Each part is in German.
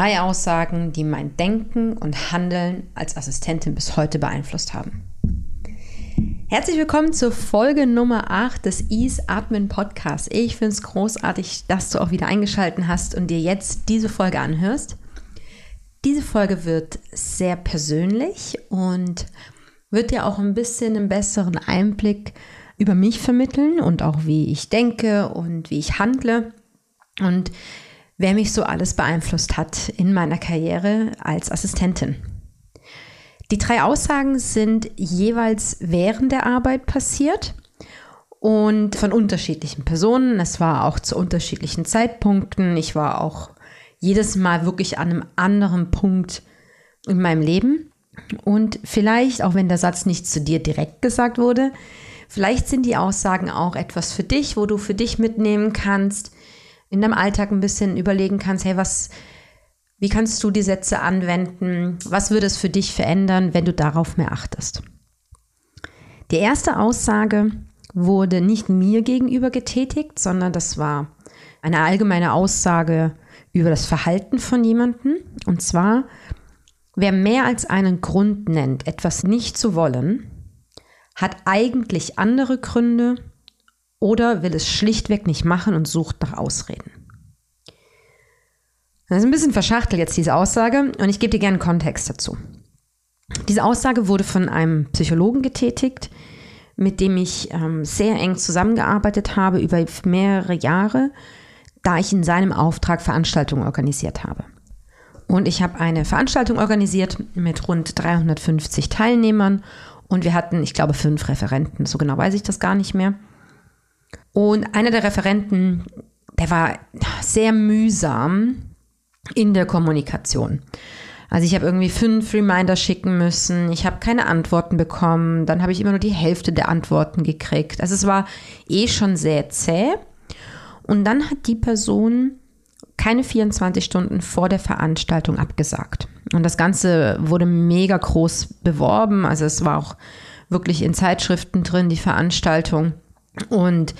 Drei Aussagen, die mein Denken und Handeln als Assistentin bis heute beeinflusst haben. Herzlich willkommen zur Folge Nummer 8 des Ease Admin Podcasts. Ich finde es großartig, dass du auch wieder eingeschaltet hast und dir jetzt diese Folge anhörst. Diese Folge wird sehr persönlich und wird dir auch ein bisschen einen besseren Einblick über mich vermitteln und auch wie ich denke und wie ich handle. Und wer mich so alles beeinflusst hat in meiner Karriere als Assistentin. Die drei Aussagen sind jeweils während der Arbeit passiert und von unterschiedlichen Personen. Es war auch zu unterschiedlichen Zeitpunkten. Ich war auch jedes Mal wirklich an einem anderen Punkt in meinem Leben. Und vielleicht, auch wenn der Satz nicht zu dir direkt gesagt wurde, vielleicht sind die Aussagen auch etwas für dich, wo du für dich mitnehmen kannst, in deinem Alltag ein bisschen überlegen kannst, hey, was, wie kannst du die Sätze anwenden? Was würde es für dich verändern, wenn du darauf mehr achtest? Die erste Aussage wurde nicht mir gegenüber getätigt, sondern das war eine allgemeine Aussage über das Verhalten von jemandem. Und zwar, wer mehr als einen Grund nennt, etwas nicht zu wollen, hat eigentlich andere Gründe, oder will es schlichtweg nicht machen und sucht nach Ausreden. Das ist ein bisschen verschachtelt jetzt diese Aussage und ich gebe dir gerne Kontext dazu. Diese Aussage wurde von einem Psychologen getätigt, mit dem ich ähm, sehr eng zusammengearbeitet habe über mehrere Jahre, da ich in seinem Auftrag Veranstaltungen organisiert habe. Und ich habe eine Veranstaltung organisiert mit rund 350 Teilnehmern und wir hatten, ich glaube, fünf Referenten. So genau weiß ich das gar nicht mehr. Und einer der Referenten, der war sehr mühsam in der Kommunikation. Also ich habe irgendwie fünf Reminder schicken müssen, ich habe keine Antworten bekommen, dann habe ich immer nur die Hälfte der Antworten gekriegt. Also es war eh schon sehr zäh. Und dann hat die Person keine 24 Stunden vor der Veranstaltung abgesagt. Und das Ganze wurde mega groß beworben. Also es war auch wirklich in Zeitschriften drin, die Veranstaltung. Und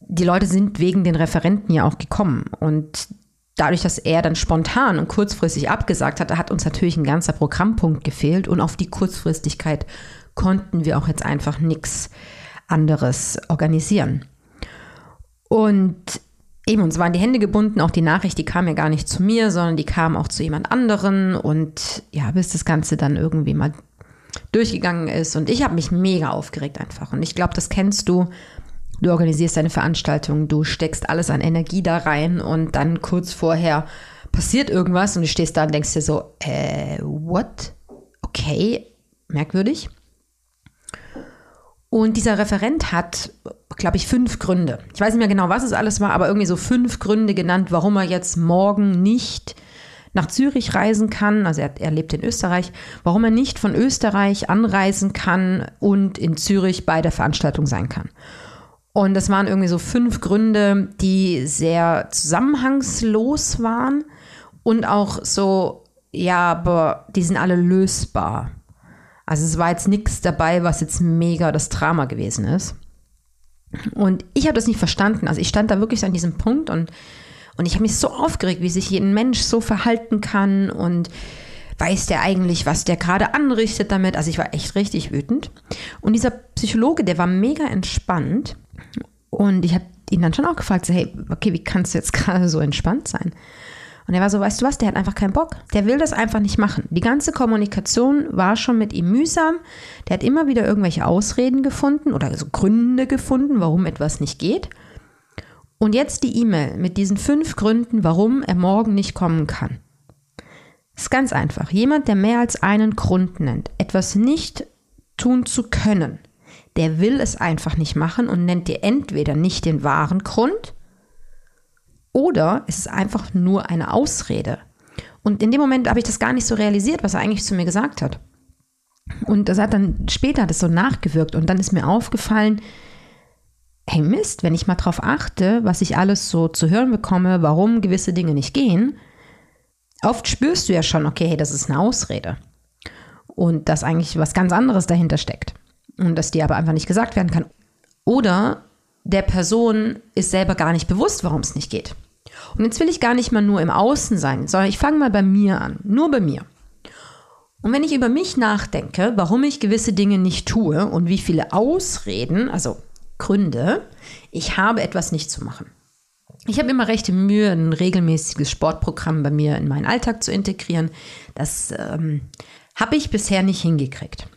die Leute sind wegen den Referenten ja auch gekommen. Und dadurch, dass er dann spontan und kurzfristig abgesagt hat, hat uns natürlich ein ganzer Programmpunkt gefehlt. Und auf die Kurzfristigkeit konnten wir auch jetzt einfach nichts anderes organisieren. Und eben, uns waren die Hände gebunden. Auch die Nachricht, die kam ja gar nicht zu mir, sondern die kam auch zu jemand anderen. Und ja, bis das Ganze dann irgendwie mal durchgegangen ist. Und ich habe mich mega aufgeregt einfach. Und ich glaube, das kennst du. Du organisierst deine Veranstaltung, du steckst alles an Energie da rein und dann kurz vorher passiert irgendwas und du stehst da und denkst dir so, äh, what? Okay, merkwürdig. Und dieser Referent hat, glaube ich, fünf Gründe. Ich weiß nicht mehr genau, was es alles war, aber irgendwie so fünf Gründe genannt, warum er jetzt morgen nicht nach Zürich reisen kann, also er, er, lebt in Österreich, warum er nicht von Österreich anreisen kann und in Zürich bei der Veranstaltung sein kann. Und das waren irgendwie so fünf Gründe, die sehr zusammenhangslos waren und auch so, ja, aber die sind alle lösbar. Also es war jetzt nichts dabei, was jetzt mega das Drama gewesen ist. Und ich habe das nicht verstanden. Also ich stand da wirklich an diesem Punkt und und ich habe mich so aufgeregt, wie sich ein Mensch so verhalten kann und weiß der eigentlich, was der gerade anrichtet damit. Also ich war echt richtig wütend. Und dieser Psychologe, der war mega entspannt. Und ich habe ihn dann schon auch gefragt, so, hey, okay, wie kannst du jetzt gerade so entspannt sein? Und er war so, weißt du was, der hat einfach keinen Bock. Der will das einfach nicht machen. Die ganze Kommunikation war schon mit ihm mühsam. Der hat immer wieder irgendwelche Ausreden gefunden oder so Gründe gefunden, warum etwas nicht geht. Und jetzt die E-Mail mit diesen fünf Gründen, warum er morgen nicht kommen kann. Ist ganz einfach. Jemand, der mehr als einen Grund nennt, etwas nicht tun zu können, der will es einfach nicht machen und nennt dir entweder nicht den wahren Grund oder es ist einfach nur eine Ausrede. Und in dem Moment habe ich das gar nicht so realisiert, was er eigentlich zu mir gesagt hat. Und das hat dann später das so nachgewirkt und dann ist mir aufgefallen, hey Mist, wenn ich mal drauf achte, was ich alles so zu hören bekomme, warum gewisse Dinge nicht gehen, oft spürst du ja schon, okay, hey, das ist eine Ausrede. Und dass eigentlich was ganz anderes dahinter steckt. Und dass dir aber einfach nicht gesagt werden kann. Oder der Person ist selber gar nicht bewusst, warum es nicht geht. Und jetzt will ich gar nicht mal nur im Außen sein, sondern ich fange mal bei mir an. Nur bei mir. Und wenn ich über mich nachdenke, warum ich gewisse Dinge nicht tue und wie viele Ausreden, also Gründe, ich habe etwas nicht zu machen. Ich habe immer rechte Mühe, ein regelmäßiges Sportprogramm bei mir in meinen Alltag zu integrieren. Das ähm, habe ich bisher nicht hingekriegt.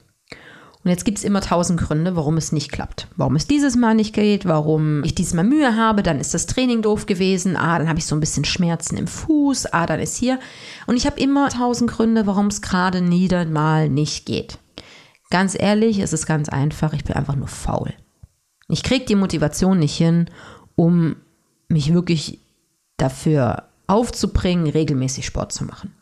Und jetzt gibt es immer tausend Gründe, warum es nicht klappt. Warum es dieses Mal nicht geht, warum ich dieses Mal Mühe habe, dann ist das Training doof gewesen, ah, dann habe ich so ein bisschen Schmerzen im Fuß, ah, dann ist hier. Und ich habe immer tausend Gründe, warum es gerade nieder mal nicht geht. Ganz ehrlich, es ist ganz einfach, ich bin einfach nur faul. Ich kriege die Motivation nicht hin, um mich wirklich dafür aufzubringen, regelmäßig Sport zu machen.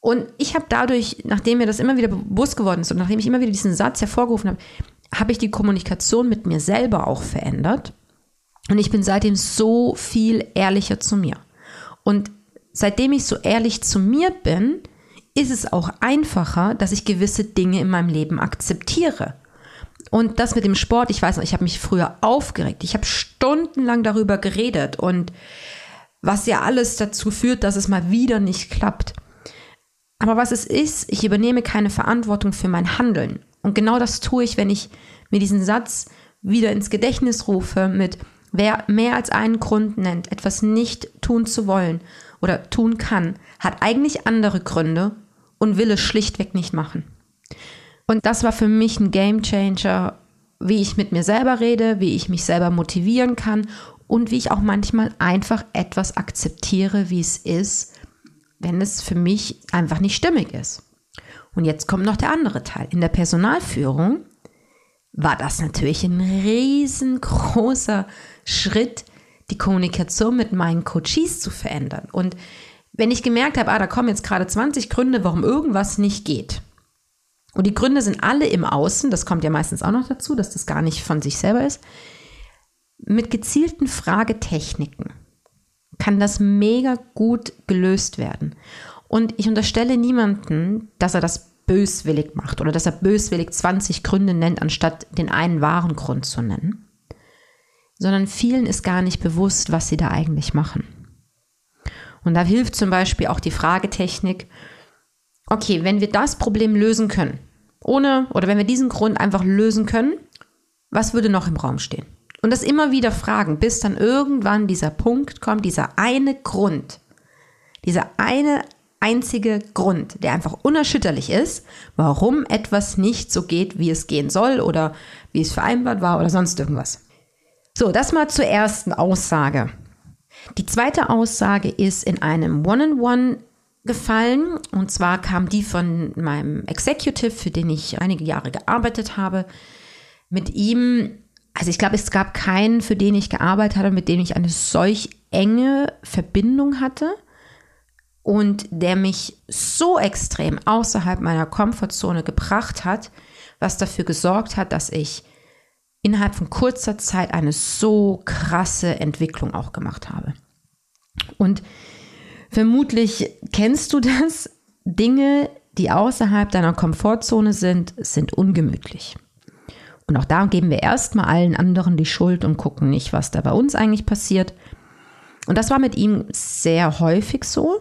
Und ich habe dadurch, nachdem mir das immer wieder bewusst geworden ist und nachdem ich immer wieder diesen Satz hervorgerufen habe, habe ich die Kommunikation mit mir selber auch verändert. Und ich bin seitdem so viel ehrlicher zu mir. Und seitdem ich so ehrlich zu mir bin, ist es auch einfacher, dass ich gewisse Dinge in meinem Leben akzeptiere. Und das mit dem Sport, ich weiß noch, ich habe mich früher aufgeregt. Ich habe stundenlang darüber geredet und was ja alles dazu führt, dass es mal wieder nicht klappt. Aber was es ist, ich übernehme keine Verantwortung für mein Handeln. Und genau das tue ich, wenn ich mir diesen Satz wieder ins Gedächtnis rufe mit, wer mehr als einen Grund nennt, etwas nicht tun zu wollen oder tun kann, hat eigentlich andere Gründe und will es schlichtweg nicht machen. Und das war für mich ein Game Changer, wie ich mit mir selber rede, wie ich mich selber motivieren kann und wie ich auch manchmal einfach etwas akzeptiere, wie es ist wenn es für mich einfach nicht stimmig ist. Und jetzt kommt noch der andere Teil. In der Personalführung war das natürlich ein riesengroßer Schritt, die Kommunikation mit meinen Coaches zu verändern. Und wenn ich gemerkt habe, ah, da kommen jetzt gerade 20 Gründe, warum irgendwas nicht geht. Und die Gründe sind alle im Außen, das kommt ja meistens auch noch dazu, dass das gar nicht von sich selber ist, mit gezielten Fragetechniken kann das mega gut gelöst werden. Und ich unterstelle niemanden, dass er das böswillig macht oder dass er böswillig 20 Gründe nennt, anstatt den einen wahren Grund zu nennen. Sondern vielen ist gar nicht bewusst, was sie da eigentlich machen. Und da hilft zum Beispiel auch die Fragetechnik, okay, wenn wir das Problem lösen können, ohne, oder wenn wir diesen Grund einfach lösen können, was würde noch im Raum stehen? Und das immer wieder fragen, bis dann irgendwann dieser Punkt kommt, dieser eine Grund, dieser eine einzige Grund, der einfach unerschütterlich ist, warum etwas nicht so geht, wie es gehen soll oder wie es vereinbart war oder sonst irgendwas. So, das mal zur ersten Aussage. Die zweite Aussage ist in einem One-on-One -on -One gefallen und zwar kam die von meinem Executive, für den ich einige Jahre gearbeitet habe. Mit ihm also ich glaube, es gab keinen, für den ich gearbeitet hatte, mit dem ich eine solch enge Verbindung hatte und der mich so extrem außerhalb meiner Komfortzone gebracht hat, was dafür gesorgt hat, dass ich innerhalb von kurzer Zeit eine so krasse Entwicklung auch gemacht habe. Und vermutlich kennst du das. Dinge, die außerhalb deiner Komfortzone sind, sind ungemütlich. Und auch da geben wir erstmal allen anderen die Schuld und gucken nicht, was da bei uns eigentlich passiert. Und das war mit ihm sehr häufig so,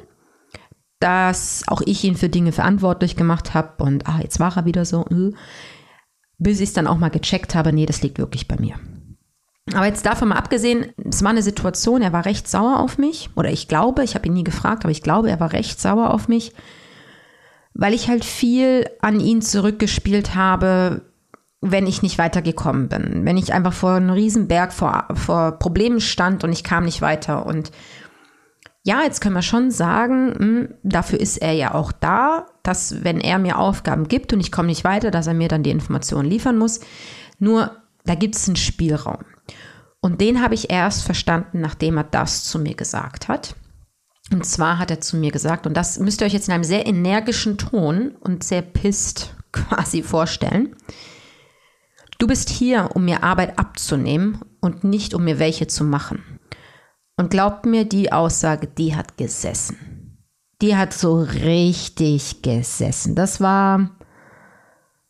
dass auch ich ihn für Dinge verantwortlich gemacht habe und ah, jetzt war er wieder so, äh, bis ich es dann auch mal gecheckt habe, nee, das liegt wirklich bei mir. Aber jetzt davon mal abgesehen, es war eine Situation, er war recht sauer auf mich, oder ich glaube, ich habe ihn nie gefragt, aber ich glaube, er war recht sauer auf mich, weil ich halt viel an ihn zurückgespielt habe, wenn ich nicht weitergekommen bin, wenn ich einfach vor einem Riesenberg vor, vor Problemen stand und ich kam nicht weiter. Und ja, jetzt können wir schon sagen, hm, dafür ist er ja auch da, dass wenn er mir Aufgaben gibt und ich komme nicht weiter, dass er mir dann die Informationen liefern muss. Nur da gibt es einen Spielraum. Und den habe ich erst verstanden, nachdem er das zu mir gesagt hat. Und zwar hat er zu mir gesagt, und das müsst ihr euch jetzt in einem sehr energischen Ton und sehr pisst quasi vorstellen. Du bist hier, um mir Arbeit abzunehmen und nicht um mir welche zu machen. Und glaubt mir, die Aussage, die hat gesessen. Die hat so richtig gesessen. Das war,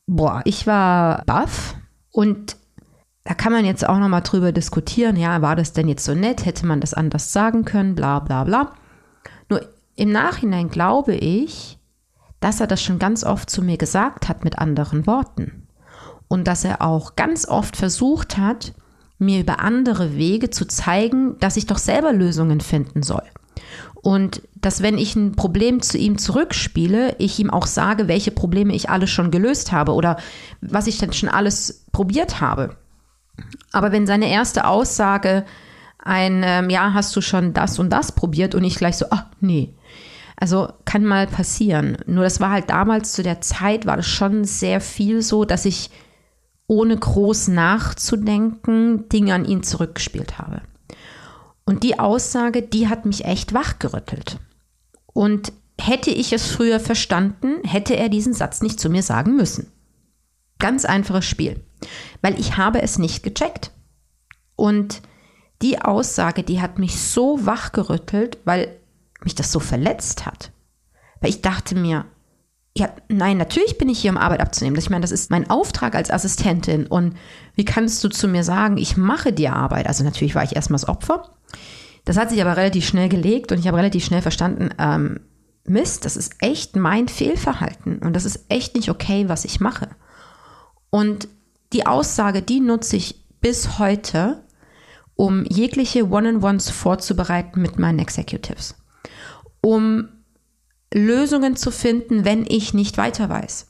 boah, ich war baff und da kann man jetzt auch noch mal drüber diskutieren, ja, war das denn jetzt so nett, hätte man das anders sagen können, bla bla bla. Nur im Nachhinein glaube ich, dass er das schon ganz oft zu mir gesagt hat mit anderen Worten. Und dass er auch ganz oft versucht hat, mir über andere Wege zu zeigen, dass ich doch selber Lösungen finden soll. Und dass wenn ich ein Problem zu ihm zurückspiele, ich ihm auch sage, welche Probleme ich alles schon gelöst habe oder was ich denn schon alles probiert habe. Aber wenn seine erste Aussage ein, ähm, ja, hast du schon das und das probiert und ich gleich so, ach nee. Also kann mal passieren. Nur das war halt damals zu der Zeit, war das schon sehr viel so, dass ich ohne groß nachzudenken Dinge an ihn zurückgespielt habe. Und die Aussage, die hat mich echt wachgerüttelt. Und hätte ich es früher verstanden, hätte er diesen Satz nicht zu mir sagen müssen. Ganz einfaches Spiel weil ich habe es nicht gecheckt. Und die Aussage, die hat mich so wachgerüttelt, weil mich das so verletzt hat. Weil ich dachte mir, ja, nein, natürlich bin ich hier, um Arbeit abzunehmen. Ich meine, das ist mein Auftrag als Assistentin. Und wie kannst du zu mir sagen, ich mache dir Arbeit? Also natürlich war ich erstmal das Opfer. Das hat sich aber relativ schnell gelegt und ich habe relativ schnell verstanden, ähm, Mist, das ist echt mein Fehlverhalten und das ist echt nicht okay, was ich mache. Und die Aussage, die nutze ich bis heute, um jegliche One-on-Ones vorzubereiten mit meinen Executives. Um Lösungen zu finden, wenn ich nicht weiter weiß.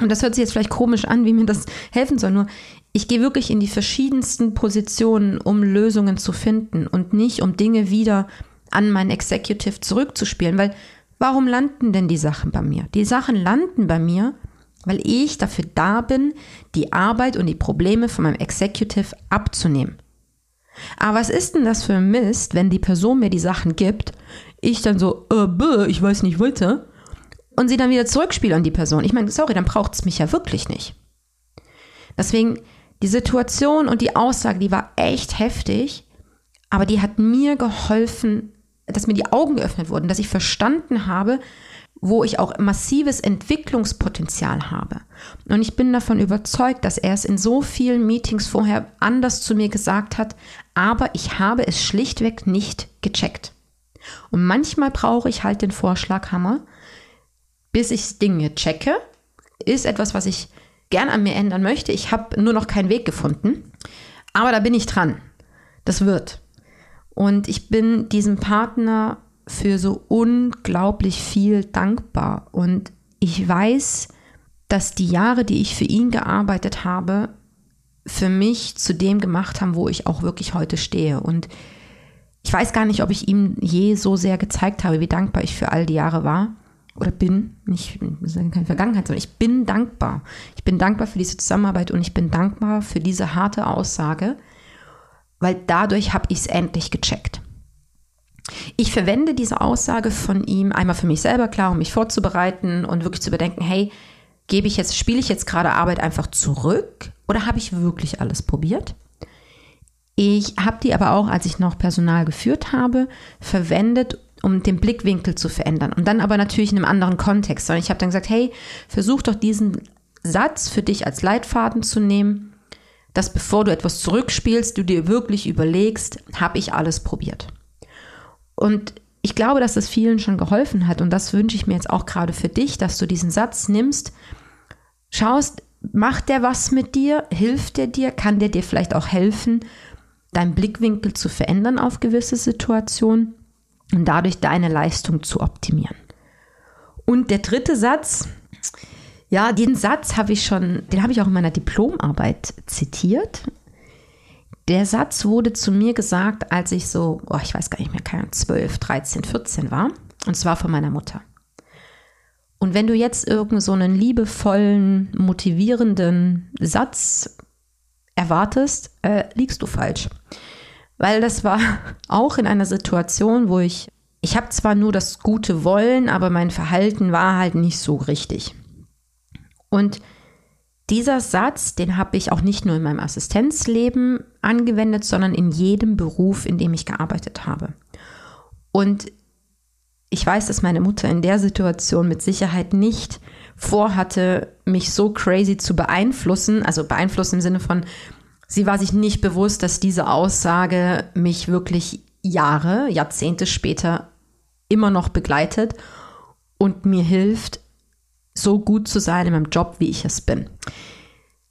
Und das hört sich jetzt vielleicht komisch an, wie mir das helfen soll. Nur ich gehe wirklich in die verschiedensten Positionen, um Lösungen zu finden und nicht um Dinge wieder an mein Executive zurückzuspielen. Weil warum landen denn die Sachen bei mir? Die Sachen landen bei mir, weil ich dafür da bin, die Arbeit und die Probleme von meinem Executive abzunehmen. Aber was ist denn das für ein Mist, wenn die Person mir die Sachen gibt, ich dann so, äh, bäh, ich weiß nicht weiter, und sie dann wieder zurückspiele an die Person? Ich meine, sorry, dann braucht es mich ja wirklich nicht. Deswegen, die Situation und die Aussage, die war echt heftig, aber die hat mir geholfen, dass mir die Augen geöffnet wurden, dass ich verstanden habe, wo ich auch massives Entwicklungspotenzial habe. Und ich bin davon überzeugt, dass er es in so vielen Meetings vorher anders zu mir gesagt hat, aber ich habe es schlichtweg nicht gecheckt. Und manchmal brauche ich halt den Vorschlaghammer, bis ich Dinge checke, ist etwas, was ich gern an mir ändern möchte. Ich habe nur noch keinen Weg gefunden, aber da bin ich dran. Das wird. Und ich bin diesem Partner für so unglaublich viel dankbar. Und ich weiß, dass die Jahre, die ich für ihn gearbeitet habe, für mich zu dem gemacht haben, wo ich auch wirklich heute stehe. Und ich weiß gar nicht, ob ich ihm je so sehr gezeigt habe, wie dankbar ich für all die Jahre war oder bin. Nicht, keine Vergangenheit, sondern ich bin dankbar. Ich bin dankbar für diese Zusammenarbeit und ich bin dankbar für diese harte Aussage, weil dadurch habe ich es endlich gecheckt. Ich verwende diese Aussage von ihm einmal für mich selber klar, um mich vorzubereiten und wirklich zu bedenken, hey, gebe ich jetzt, spiele ich jetzt gerade Arbeit einfach zurück oder habe ich wirklich alles probiert? Ich habe die aber auch, als ich noch Personal geführt habe, verwendet, um den Blickwinkel zu verändern. Und dann aber natürlich in einem anderen Kontext. Sondern ich habe dann gesagt, hey, versuch doch diesen Satz für dich als Leitfaden zu nehmen, dass bevor du etwas zurückspielst, du dir wirklich überlegst, habe ich alles probiert. Und ich glaube, dass das vielen schon geholfen hat. Und das wünsche ich mir jetzt auch gerade für dich, dass du diesen Satz nimmst, schaust, macht der was mit dir? Hilft der dir? Kann der dir vielleicht auch helfen, deinen Blickwinkel zu verändern auf gewisse Situationen und dadurch deine Leistung zu optimieren? Und der dritte Satz, ja, den Satz habe ich schon, den habe ich auch in meiner Diplomarbeit zitiert. Der Satz wurde zu mir gesagt, als ich so, oh, ich weiß gar nicht mehr, keine 12, 13, 14 war. Und zwar von meiner Mutter. Und wenn du jetzt irgend so einen liebevollen, motivierenden Satz erwartest, äh, liegst du falsch. Weil das war auch in einer Situation, wo ich, ich habe zwar nur das gute Wollen, aber mein Verhalten war halt nicht so richtig. Und dieser Satz, den habe ich auch nicht nur in meinem Assistenzleben angewendet, sondern in jedem Beruf, in dem ich gearbeitet habe. Und ich weiß, dass meine Mutter in der Situation mit Sicherheit nicht vorhatte, mich so crazy zu beeinflussen, also beeinflussen im Sinne von, sie war sich nicht bewusst, dass diese Aussage mich wirklich Jahre, Jahrzehnte später immer noch begleitet und mir hilft, so gut zu sein in meinem Job, wie ich es bin.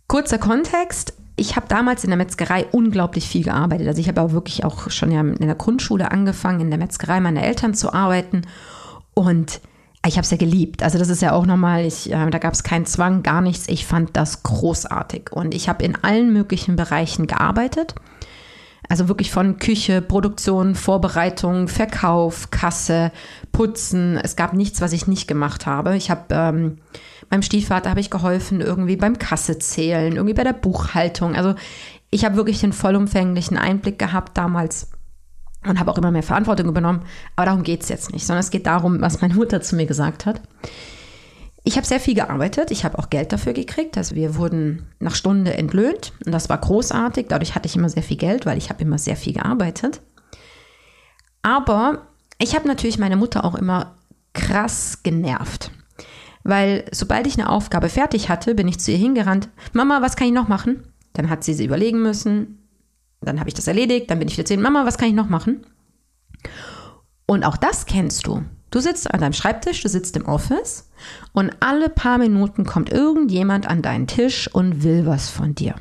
Kurzer Kontext. Ich habe damals in der Metzgerei unglaublich viel gearbeitet. Also ich habe auch wirklich auch schon ja in der Grundschule angefangen, in der Metzgerei meiner Eltern zu arbeiten. Und ich habe es ja geliebt. Also das ist ja auch nochmal, ich, äh, da gab es keinen Zwang, gar nichts. Ich fand das großartig. Und ich habe in allen möglichen Bereichen gearbeitet. Also wirklich von Küche, Produktion, Vorbereitung, Verkauf, Kasse, Putzen. Es gab nichts, was ich nicht gemacht habe. Ich habe ähm, meinem Stiefvater habe ich geholfen, irgendwie beim Kasse zählen, irgendwie bei der Buchhaltung. Also ich habe wirklich den vollumfänglichen Einblick gehabt damals und habe auch immer mehr Verantwortung übernommen. Aber darum geht es jetzt nicht, sondern es geht darum, was meine Mutter zu mir gesagt hat. Ich habe sehr viel gearbeitet, ich habe auch Geld dafür gekriegt. Also wir wurden nach Stunde entlöhnt und das war großartig. Dadurch hatte ich immer sehr viel Geld, weil ich habe immer sehr viel gearbeitet. Aber ich habe natürlich meine Mutter auch immer krass genervt. Weil sobald ich eine Aufgabe fertig hatte, bin ich zu ihr hingerannt. Mama, was kann ich noch machen? Dann hat sie sie überlegen müssen. Dann habe ich das erledigt. Dann bin ich wieder zu ihr. Mama, was kann ich noch machen? Und auch das kennst du. Du sitzt an deinem Schreibtisch, du sitzt im Office und alle paar Minuten kommt irgendjemand an deinen Tisch und will was von dir.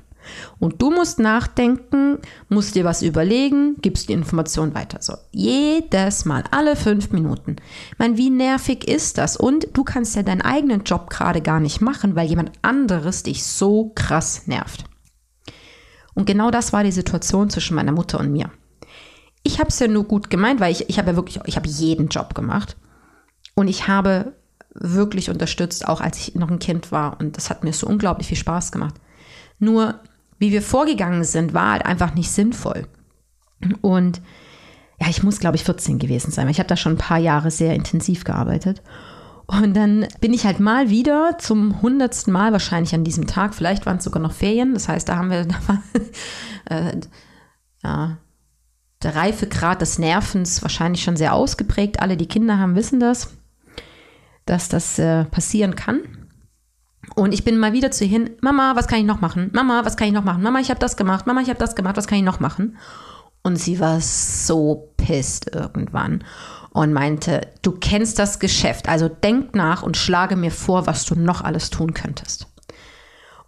Und du musst nachdenken, musst dir was überlegen, gibst die Information weiter. So, jedes Mal, alle fünf Minuten. Ich meine, wie nervig ist das? Und du kannst ja deinen eigenen Job gerade gar nicht machen, weil jemand anderes dich so krass nervt. Und genau das war die Situation zwischen meiner Mutter und mir ich habe es ja nur gut gemeint, weil ich, ich habe ja wirklich, ich habe jeden Job gemacht. Und ich habe wirklich unterstützt, auch als ich noch ein Kind war. Und das hat mir so unglaublich viel Spaß gemacht. Nur, wie wir vorgegangen sind, war halt einfach nicht sinnvoll. Und ja, ich muss, glaube ich, 14 gewesen sein, weil ich habe da schon ein paar Jahre sehr intensiv gearbeitet. Und dann bin ich halt mal wieder zum hundertsten Mal wahrscheinlich an diesem Tag, vielleicht waren es sogar noch Ferien, das heißt, da haben wir, da war, äh, ja, der Reifegrad des Nervens wahrscheinlich schon sehr ausgeprägt. Alle, die Kinder haben, wissen das, dass das äh, passieren kann. Und ich bin mal wieder zu ihr hin, Mama, was kann ich noch machen? Mama, was kann ich noch machen? Mama, ich habe das gemacht. Mama, ich habe das gemacht. Was kann ich noch machen? Und sie war so pisst irgendwann und meinte, du kennst das Geschäft, also denk nach und schlage mir vor, was du noch alles tun könntest.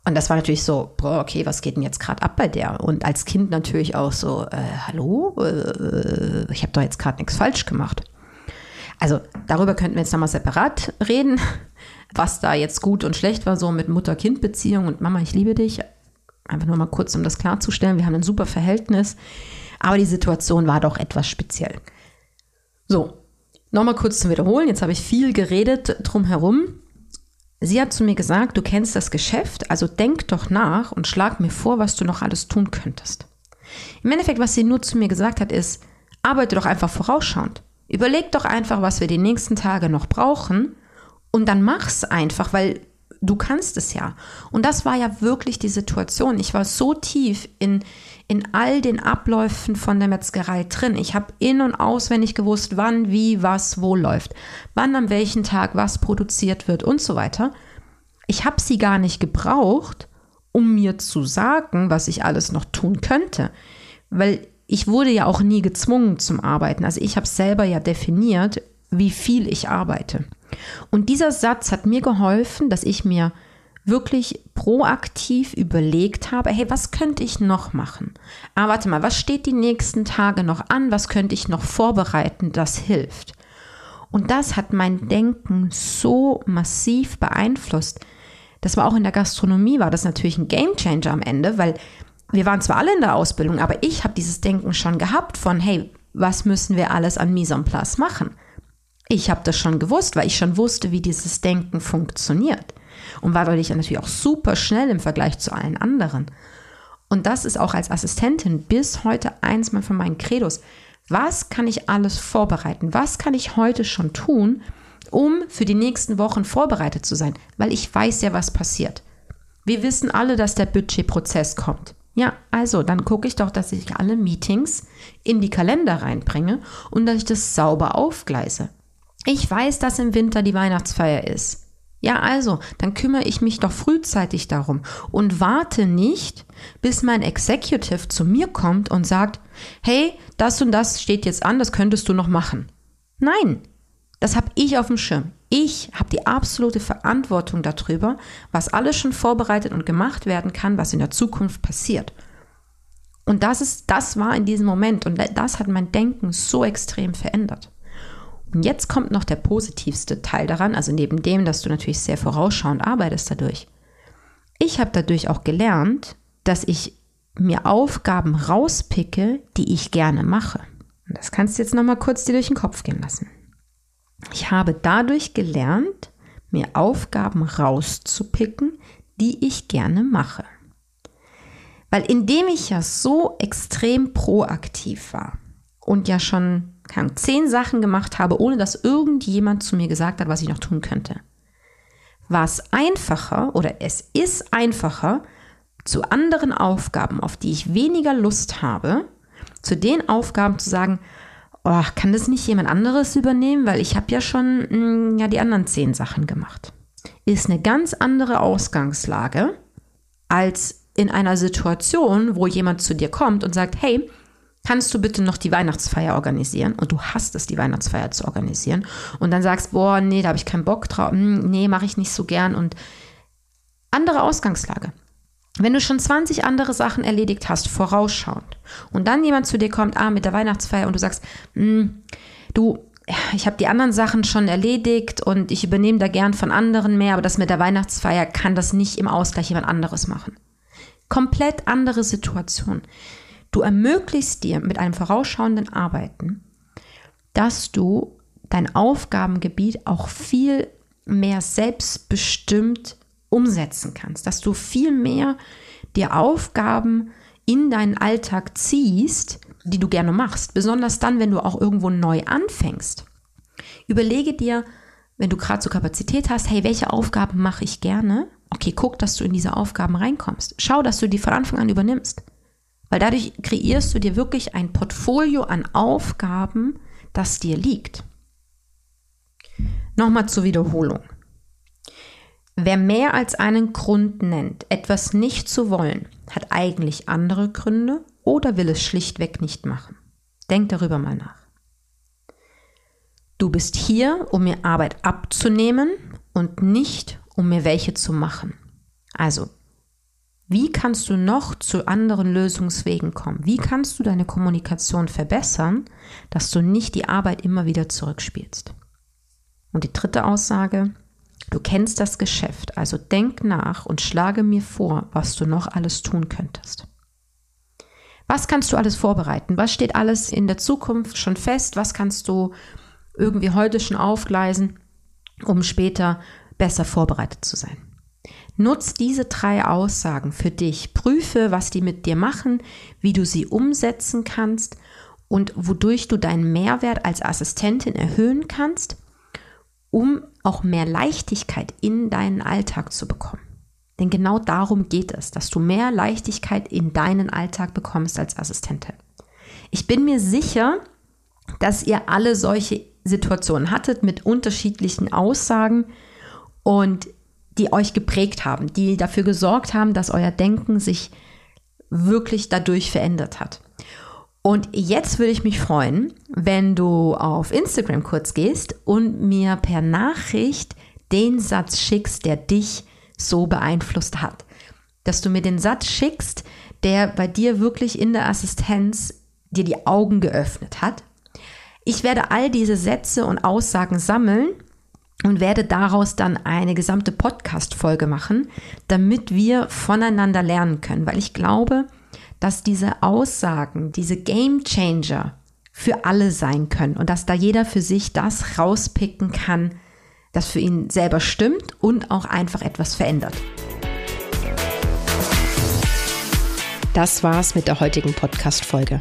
Und das war natürlich so, boah, okay, was geht denn jetzt gerade ab bei der? Und als Kind natürlich auch so, äh, hallo, äh, ich habe doch jetzt gerade nichts falsch gemacht. Also darüber könnten wir jetzt nochmal separat reden, was da jetzt gut und schlecht war, so mit Mutter-Kind-Beziehung und Mama, ich liebe dich. Einfach nur mal kurz, um das klarzustellen. Wir haben ein super Verhältnis, aber die Situation war doch etwas speziell. So, nochmal kurz zum Wiederholen. Jetzt habe ich viel geredet drumherum. Sie hat zu mir gesagt, du kennst das Geschäft, also denk doch nach und schlag mir vor, was du noch alles tun könntest. Im Endeffekt, was sie nur zu mir gesagt hat, ist, arbeite doch einfach vorausschauend. Überleg doch einfach, was wir die nächsten Tage noch brauchen und dann mach's einfach, weil du kannst es ja. Und das war ja wirklich die Situation. Ich war so tief in, in all den Abläufen von der Metzgerei drin. Ich habe in und auswendig gewusst, wann, wie, was, wo läuft, wann am welchen Tag was produziert wird und so weiter. Ich habe sie gar nicht gebraucht, um mir zu sagen, was ich alles noch tun könnte, weil ich wurde ja auch nie gezwungen zum Arbeiten. Also ich habe selber ja definiert, wie viel ich arbeite. Und dieser Satz hat mir geholfen, dass ich mir wirklich proaktiv überlegt habe, hey, was könnte ich noch machen? Ah, warte mal, was steht die nächsten Tage noch an? Was könnte ich noch vorbereiten? Das hilft. Und das hat mein Denken so massiv beeinflusst. Das war auch in der Gastronomie, war das natürlich ein Gamechanger am Ende, weil wir waren zwar alle in der Ausbildung, aber ich habe dieses Denken schon gehabt von, hey, was müssen wir alles an Mise en place machen? Ich habe das schon gewusst, weil ich schon wusste, wie dieses Denken funktioniert. Und war dadurch natürlich auch super schnell im Vergleich zu allen anderen. Und das ist auch als Assistentin bis heute eins von meinen Credos. Was kann ich alles vorbereiten? Was kann ich heute schon tun, um für die nächsten Wochen vorbereitet zu sein? Weil ich weiß ja, was passiert. Wir wissen alle, dass der Budgetprozess kommt. Ja, also dann gucke ich doch, dass ich alle Meetings in die Kalender reinbringe und dass ich das sauber aufgleise. Ich weiß, dass im Winter die Weihnachtsfeier ist. Ja, also, dann kümmere ich mich doch frühzeitig darum und warte nicht, bis mein Executive zu mir kommt und sagt, hey, das und das steht jetzt an, das könntest du noch machen. Nein, das habe ich auf dem Schirm. Ich habe die absolute Verantwortung darüber, was alles schon vorbereitet und gemacht werden kann, was in der Zukunft passiert. Und das ist, das war in diesem Moment und das hat mein Denken so extrem verändert. Und jetzt kommt noch der positivste Teil daran, also neben dem, dass du natürlich sehr vorausschauend arbeitest dadurch. Ich habe dadurch auch gelernt, dass ich mir Aufgaben rauspicke, die ich gerne mache. Und das kannst du jetzt nochmal kurz dir durch den Kopf gehen lassen. Ich habe dadurch gelernt, mir Aufgaben rauszupicken, die ich gerne mache. Weil indem ich ja so extrem proaktiv war und ja schon kann, zehn Sachen gemacht habe, ohne dass irgendjemand zu mir gesagt hat, was ich noch tun könnte. War es einfacher oder es ist einfacher, zu anderen Aufgaben, auf die ich weniger Lust habe, zu den Aufgaben zu sagen, oh, kann das nicht jemand anderes übernehmen, weil ich habe ja schon mh, mm, ja die anderen zehn Sachen gemacht. Ist eine ganz andere Ausgangslage als in einer Situation, wo jemand zu dir kommt und sagt, hey, kannst du bitte noch die Weihnachtsfeier organisieren? Und du hast es, die Weihnachtsfeier zu organisieren. Und dann sagst, boah, nee, da habe ich keinen Bock drauf. Hm, nee, mache ich nicht so gern. Und andere Ausgangslage. Wenn du schon 20 andere Sachen erledigt hast, vorausschauend, und dann jemand zu dir kommt, ah, mit der Weihnachtsfeier, und du sagst, hm, du, ich habe die anderen Sachen schon erledigt und ich übernehme da gern von anderen mehr, aber das mit der Weihnachtsfeier kann das nicht im Ausgleich jemand anderes machen. Komplett andere Situation. Du ermöglichst dir mit einem vorausschauenden Arbeiten, dass du dein Aufgabengebiet auch viel mehr selbstbestimmt umsetzen kannst, dass du viel mehr dir Aufgaben in deinen Alltag ziehst, die du gerne machst, besonders dann, wenn du auch irgendwo neu anfängst. Überlege dir, wenn du gerade so Kapazität hast, hey, welche Aufgaben mache ich gerne? Okay, guck, dass du in diese Aufgaben reinkommst. Schau, dass du die von Anfang an übernimmst. Weil dadurch kreierst du dir wirklich ein Portfolio an Aufgaben, das dir liegt. Nochmal zur Wiederholung. Wer mehr als einen Grund nennt, etwas nicht zu wollen, hat eigentlich andere Gründe oder will es schlichtweg nicht machen. Denk darüber mal nach. Du bist hier, um mir Arbeit abzunehmen und nicht, um mir welche zu machen. Also wie kannst du noch zu anderen Lösungswegen kommen? Wie kannst du deine Kommunikation verbessern, dass du nicht die Arbeit immer wieder zurückspielst? Und die dritte Aussage, du kennst das Geschäft, also denk nach und schlage mir vor, was du noch alles tun könntest. Was kannst du alles vorbereiten? Was steht alles in der Zukunft schon fest? Was kannst du irgendwie heute schon aufgleisen, um später besser vorbereitet zu sein? Nutz diese drei Aussagen für dich. Prüfe, was die mit dir machen, wie du sie umsetzen kannst und wodurch du deinen Mehrwert als Assistentin erhöhen kannst, um auch mehr Leichtigkeit in deinen Alltag zu bekommen. Denn genau darum geht es, dass du mehr Leichtigkeit in deinen Alltag bekommst als Assistentin. Ich bin mir sicher, dass ihr alle solche Situationen hattet mit unterschiedlichen Aussagen und die euch geprägt haben, die dafür gesorgt haben, dass euer Denken sich wirklich dadurch verändert hat. Und jetzt würde ich mich freuen, wenn du auf Instagram kurz gehst und mir per Nachricht den Satz schickst, der dich so beeinflusst hat. Dass du mir den Satz schickst, der bei dir wirklich in der Assistenz dir die Augen geöffnet hat. Ich werde all diese Sätze und Aussagen sammeln und werde daraus dann eine gesamte Podcast-Folge machen, damit wir voneinander lernen können, weil ich glaube, dass diese Aussagen, diese Game Changer für alle sein können und dass da jeder für sich das rauspicken kann, das für ihn selber stimmt und auch einfach etwas verändert. Das war's mit der heutigen Podcast-Folge.